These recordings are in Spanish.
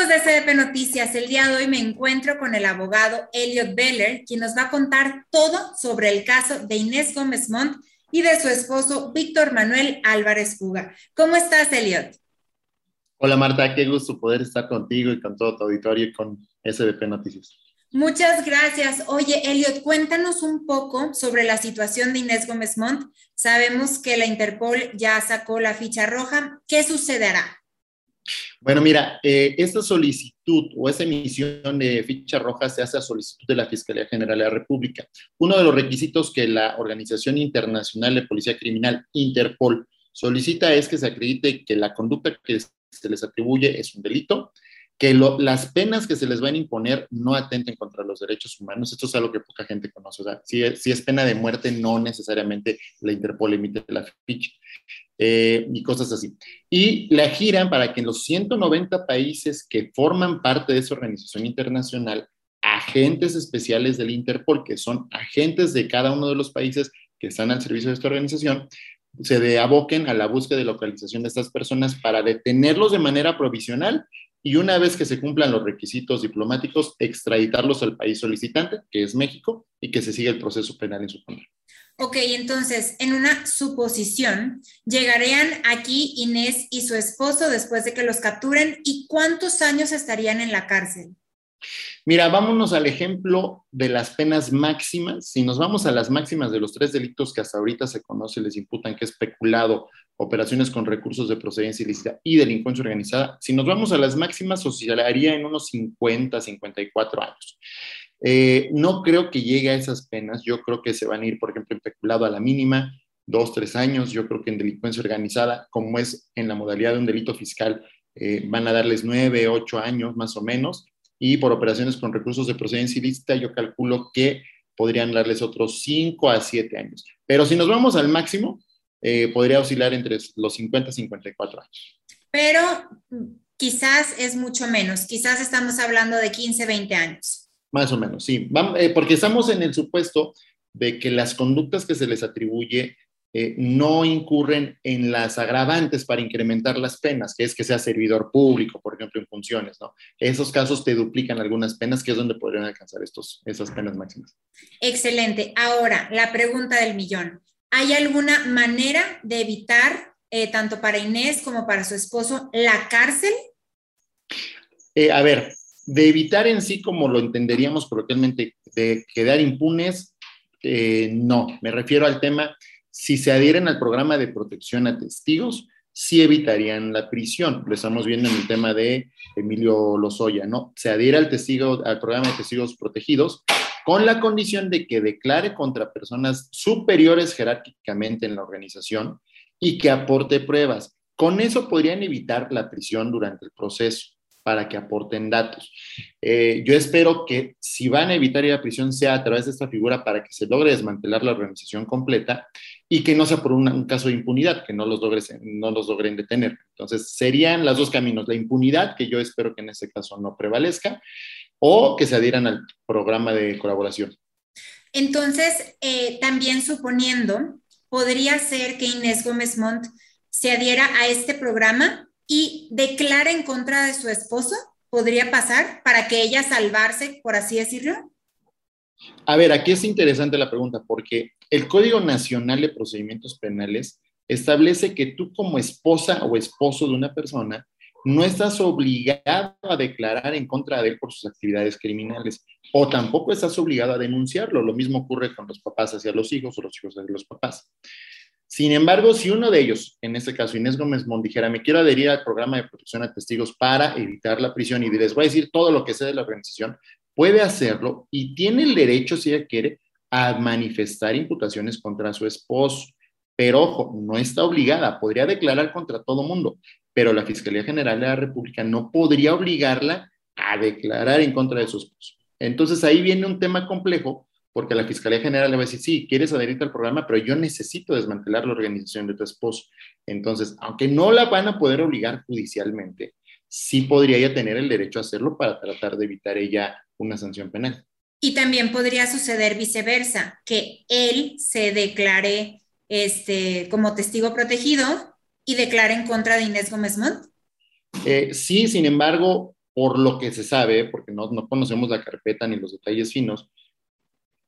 Amigos de SDP Noticias, el día de hoy me encuentro con el abogado Elliot Beller, quien nos va a contar todo sobre el caso de Inés Gómez Montt y de su esposo Víctor Manuel Álvarez Fuga. ¿Cómo estás, Elliot? Hola, Marta, qué gusto poder estar contigo y con todo tu auditorio y con SDP Noticias. Muchas gracias. Oye, Elliot, cuéntanos un poco sobre la situación de Inés Gómez Montt. Sabemos que la Interpol ya sacó la ficha roja. ¿Qué sucederá? Bueno, mira, eh, esta solicitud o esta emisión de ficha roja se hace a solicitud de la Fiscalía General de la República. Uno de los requisitos que la Organización Internacional de Policía Criminal, Interpol, solicita es que se acredite que la conducta que se les atribuye es un delito, que las penas que se les van a imponer no atenten contra los derechos humanos. Esto es algo que poca gente conoce. Si si es pena de muerte, no necesariamente la Interpol emite la ficha eh, y cosas así. Y la giran para que en los 190 países que forman parte de esa organización internacional, agentes especiales del Interpol, que son agentes de cada uno de los países que están al servicio de esta organización, se aboquen a la búsqueda de localización de estas personas para detenerlos de manera provisional y una vez que se cumplan los requisitos diplomáticos, extraditarlos al país solicitante, que es México, y que se siga el proceso penal en su contra. Ok, entonces, en una suposición, llegarían aquí Inés y su esposo después de que los capturen y cuántos años estarían en la cárcel. Mira, vámonos al ejemplo de las penas máximas. Si nos vamos a las máximas de los tres delitos que hasta ahorita se conoce, les imputan que es peculado, operaciones con recursos de procedencia ilícita y delincuencia organizada, si nos vamos a las máximas, oscilaría en unos 50, 54 años. Eh, no creo que llegue a esas penas. Yo creo que se van a ir, por ejemplo, en a la mínima, dos, tres años. Yo creo que en delincuencia organizada, como es en la modalidad de un delito fiscal, eh, van a darles nueve, ocho años más o menos y por operaciones con recursos de procedencia ilícita yo calculo que podrían darles otros 5 a 7 años. Pero si nos vamos al máximo, eh, podría oscilar entre los 50 y 54 años. Pero quizás es mucho menos, quizás estamos hablando de 15, 20 años. Más o menos, sí, eh, porque estamos en el supuesto de que las conductas que se les atribuye eh, no incurren en las agravantes para incrementar las penas, que es que sea servidor público, por ejemplo, en funciones, ¿no? Esos casos te duplican algunas penas, que es donde podrían alcanzar estos, esas penas máximas. Excelente. Ahora, la pregunta del millón. ¿Hay alguna manera de evitar, eh, tanto para Inés como para su esposo, la cárcel? Eh, a ver, de evitar en sí, como lo entenderíamos coloquialmente, de quedar impunes, no. Me refiero al tema si se adhieren al programa de protección a testigos, sí evitarían la prisión. Lo estamos viendo en el tema de Emilio Lozoya, ¿no? Se adhiere al, testigo, al programa de testigos protegidos con la condición de que declare contra personas superiores jerárquicamente en la organización y que aporte pruebas. Con eso podrían evitar la prisión durante el proceso para que aporten datos. Eh, yo espero que si van a evitar ir a prisión sea a través de esta figura para que se logre desmantelar la organización completa y que no sea por un, caso de impunidad, que no los, no los logren detener. Entonces, serían los dos caminos, la impunidad, que yo espero que en este caso no prevalezca, o que se adhieran al programa de colaboración. Entonces, eh, también suponiendo, podría ser que Inés Gómez Montt se adhiera a este programa y declara en contra de su esposo? ¿Podría pasar para que ella salvarse, por así decirlo? A ver, aquí es interesante la pregunta porque el Código Nacional de Procedimientos Penales establece que tú como esposa o esposo de una persona no estás obligado a declarar en contra de él por sus actividades criminales o tampoco estás obligado a denunciarlo. Lo mismo ocurre con los papás hacia los hijos o los hijos hacia los papás. Sin embargo, si uno de ellos, en este caso Inés Gómez Mont, dijera, me quiero adherir al programa de protección a testigos para evitar la prisión y les voy a decir todo lo que sé de la organización, puede hacerlo y tiene el derecho, si ella quiere, a manifestar imputaciones contra su esposo. Pero ojo, no está obligada, podría declarar contra todo mundo, pero la Fiscalía General de la República no podría obligarla a declarar en contra de su esposo. Entonces ahí viene un tema complejo porque la Fiscalía General le va a decir, sí, quieres adherirte al programa, pero yo necesito desmantelar la organización de tu esposo. Entonces, aunque no la van a poder obligar judicialmente, sí podría ella tener el derecho a hacerlo para tratar de evitar ella una sanción penal. Y también podría suceder viceversa, que él se declare este, como testigo protegido y declare en contra de Inés Gómez Montt. Eh, sí, sin embargo, por lo que se sabe, porque no, no conocemos la carpeta ni los detalles finos,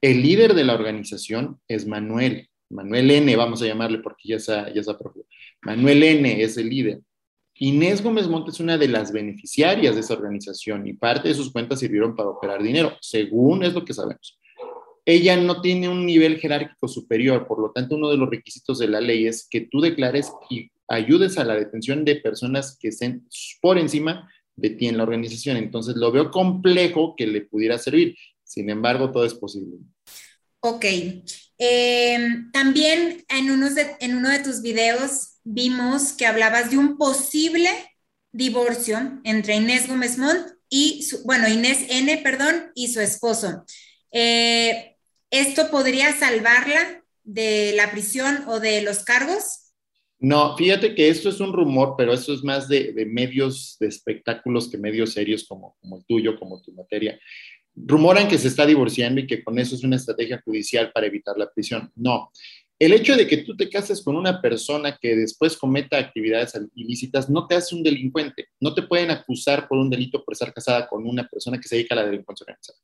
el líder de la organización es Manuel, Manuel N, vamos a llamarle porque ya está, ya está Manuel N es el líder. Inés Gómez Montes es una de las beneficiarias de esa organización y parte de sus cuentas sirvieron para operar dinero, según es lo que sabemos. Ella no tiene un nivel jerárquico superior, por lo tanto, uno de los requisitos de la ley es que tú declares y ayudes a la detención de personas que estén por encima de ti en la organización. Entonces, lo veo complejo que le pudiera servir. Sin embargo, todo es posible. Ok. Eh, también en, unos en uno de tus videos vimos que hablabas de un posible divorcio entre Inés Gómez Montt y, su, bueno, Inés N, perdón, y su esposo. Eh, ¿Esto podría salvarla de la prisión o de los cargos? No, fíjate que esto es un rumor, pero eso es más de, de medios de espectáculos que medios serios como, como el tuyo, como tu materia rumoran que se está divorciando y que con eso es una estrategia judicial para evitar la prisión. No. El hecho de que tú te cases con una persona que después cometa actividades ilícitas no te hace un delincuente. No te pueden acusar por un delito por estar casada con una persona que se dedica a la delincuencia organizada.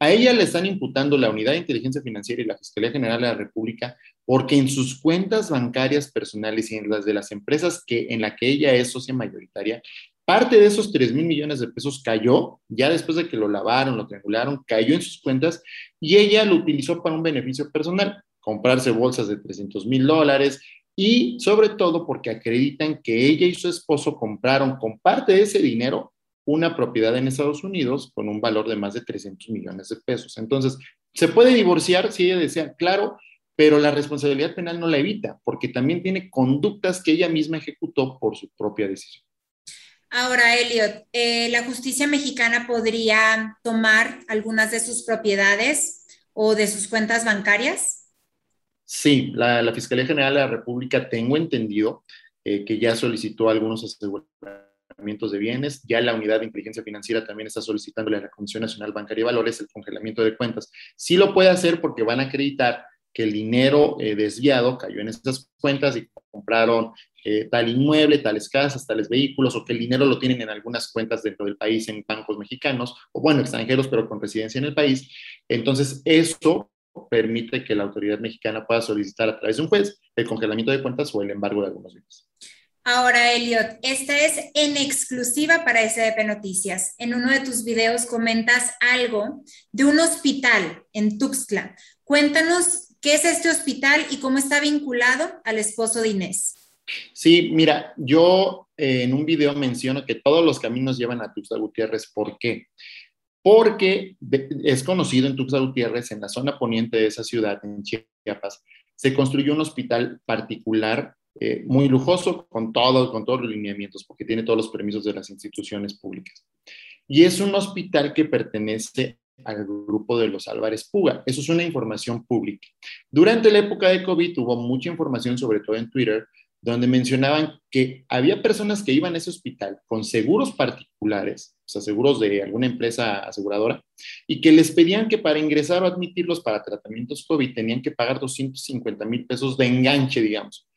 A ella le están imputando la Unidad de Inteligencia Financiera y la Fiscalía General de la República porque en sus cuentas bancarias personales y en las de las empresas que, en la que ella es socia mayoritaria, Parte de esos 3 mil millones de pesos cayó, ya después de que lo lavaron, lo triangularon, cayó en sus cuentas y ella lo utilizó para un beneficio personal, comprarse bolsas de 300 mil dólares y sobre todo porque acreditan que ella y su esposo compraron con parte de ese dinero una propiedad en Estados Unidos con un valor de más de 300 millones de pesos. Entonces, se puede divorciar si ella desea, claro, pero la responsabilidad penal no la evita, porque también tiene conductas que ella misma ejecutó por su propia decisión. Ahora, Elliot, eh, ¿la justicia mexicana podría tomar algunas de sus propiedades o de sus cuentas bancarias? Sí, la, Fiscalía General de la República, tengo entendido eh, que ya solicitó algunos aseguramientos de bienes, ya la Unidad de Inteligencia Financiera también está solicitando a la Comisión Nacional Bancaria y Valores el congelamiento de cuentas. Sí lo puede hacer porque van a acreditar que el dinero eh, desviado cayó en esas cuentas y compraron eh, tal inmueble, tales casas, tales vehículos, o que el dinero lo tienen en algunas cuentas dentro del país en bancos mexicanos, o bueno, extranjeros, pero con residencia en el país. Entonces, eso permite que la autoridad mexicana pueda solicitar a través de un juez el congelamiento de cuentas o el embargo de algunos bienes. Ahora, Elliot, esta es en exclusiva para SDP Noticias. En uno de tus videos comentas algo de un hospital en Tuxtla. Cuéntanos ¿Qué es este hospital y cómo está vinculado al esposo de Inés? Sí, mira, yo eh, en un video menciono que todos los caminos llevan a Tuxtla Gutiérrez. ¿Por qué? Porque es conocido en Tuxtla Gutiérrez, en la zona poniente de esa ciudad, en Chiapas, se construyó un hospital particular eh, muy lujoso con, todo, con todos los lineamientos, porque tiene todos los permisos de las instituciones públicas. Y es un hospital que pertenece al grupo de los Álvarez Puga. Eso es una información pública. Durante la época de COVID hubo mucha información, sobre todo en Twitter, donde mencionaban que había personas que iban a ese hospital con seguros particulares, o sea, seguros de alguna empresa aseguradora, y que les pedían que para ingresar o admitirlos para tratamientos COVID tenían que pagar 250 mil pesos de enganche, digamos.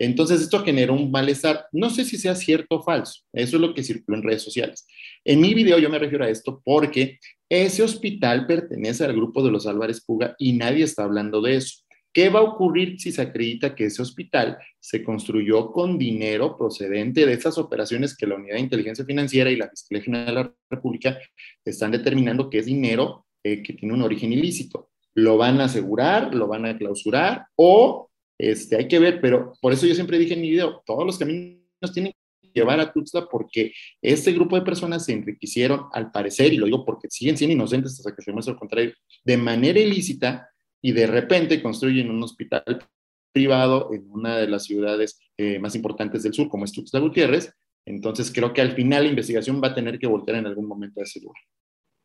Entonces, esto generó un malestar. No sé si sea cierto o falso. Eso es lo que circuló en redes sociales. En mi video yo me refiero a esto porque ese hospital pertenece al grupo de los Álvarez Puga y nadie está hablando de eso. ¿Qué va a ocurrir si se acredita que ese hospital se construyó con dinero procedente de esas operaciones que la Unidad de Inteligencia Financiera y la Fiscalía General de la República están determinando que es dinero eh, que tiene un origen ilícito? ¿Lo van a asegurar? ¿Lo van a clausurar? ¿O este, hay que ver, pero por eso yo siempre dije en mi video, todos los caminos tienen que llevar a Tuxtla porque este grupo de personas se enriquecieron, al parecer, y lo digo porque siguen siendo inocentes hasta que se muestre lo contrario, de manera ilícita y de repente construyen un hospital privado en una de las ciudades eh, más importantes del sur, como es Tuxtla Gutiérrez. Entonces creo que al final la investigación va a tener que voltear en algún momento a ese lugar.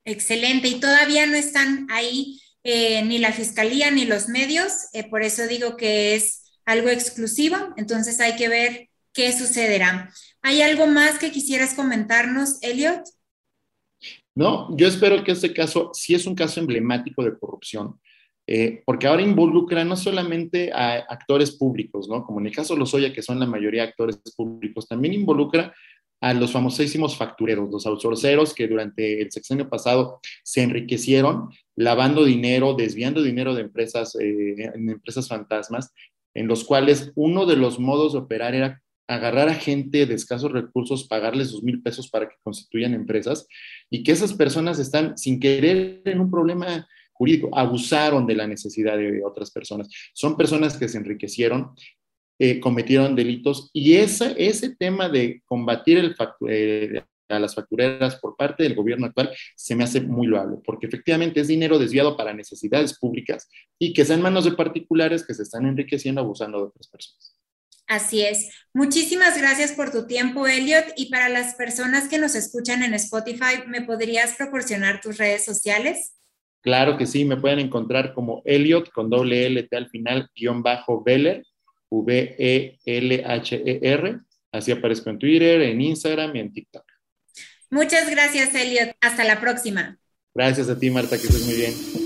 Excelente. Y todavía no están ahí eh, ni la fiscalía ni los medios, eh, por eso digo que es algo exclusivo, entonces hay que ver qué sucederá. ¿Hay algo más que quisieras comentarnos, Elliot? No, yo espero que este caso sí es un caso emblemático de corrupción, eh, porque ahora involucra no solamente a actores públicos, ¿no? Como en el caso de los Oya, que son la mayoría actores públicos, también involucra a los famosísimos factureros, los outsourceros que durante el sexenio pasado se enriquecieron lavando dinero, desviando dinero de empresas, eh, empresas fantasmas, en los cuales uno de los modos de operar era agarrar a gente de escasos recursos, pagarles dos mil pesos para que constituyan empresas y que esas personas están sin querer en un problema jurídico, abusaron de la necesidad de otras personas. Son personas que se enriquecieron, eh, cometieron delitos y ese, ese tema de combatir el eh, a las factureras por parte del gobierno actual se me hace muy loable, porque efectivamente es dinero desviado para necesidades públicas y que está en manos de particulares que se están enriqueciendo abusando de otras personas. Así es. Muchísimas gracias por tu tiempo, Elliot. Y para las personas que nos escuchan en Spotify, ¿me podrías proporcionar tus redes sociales? Claro que sí, me pueden encontrar como Elliot con doble L T al final, guion bajo Veller, V-E-L-H-E-R. Así aparezco en Twitter, en Instagram y en TikTok. Muchas gracias, Elliot. Hasta la próxima. Gracias a ti, Marta, que estés muy bien.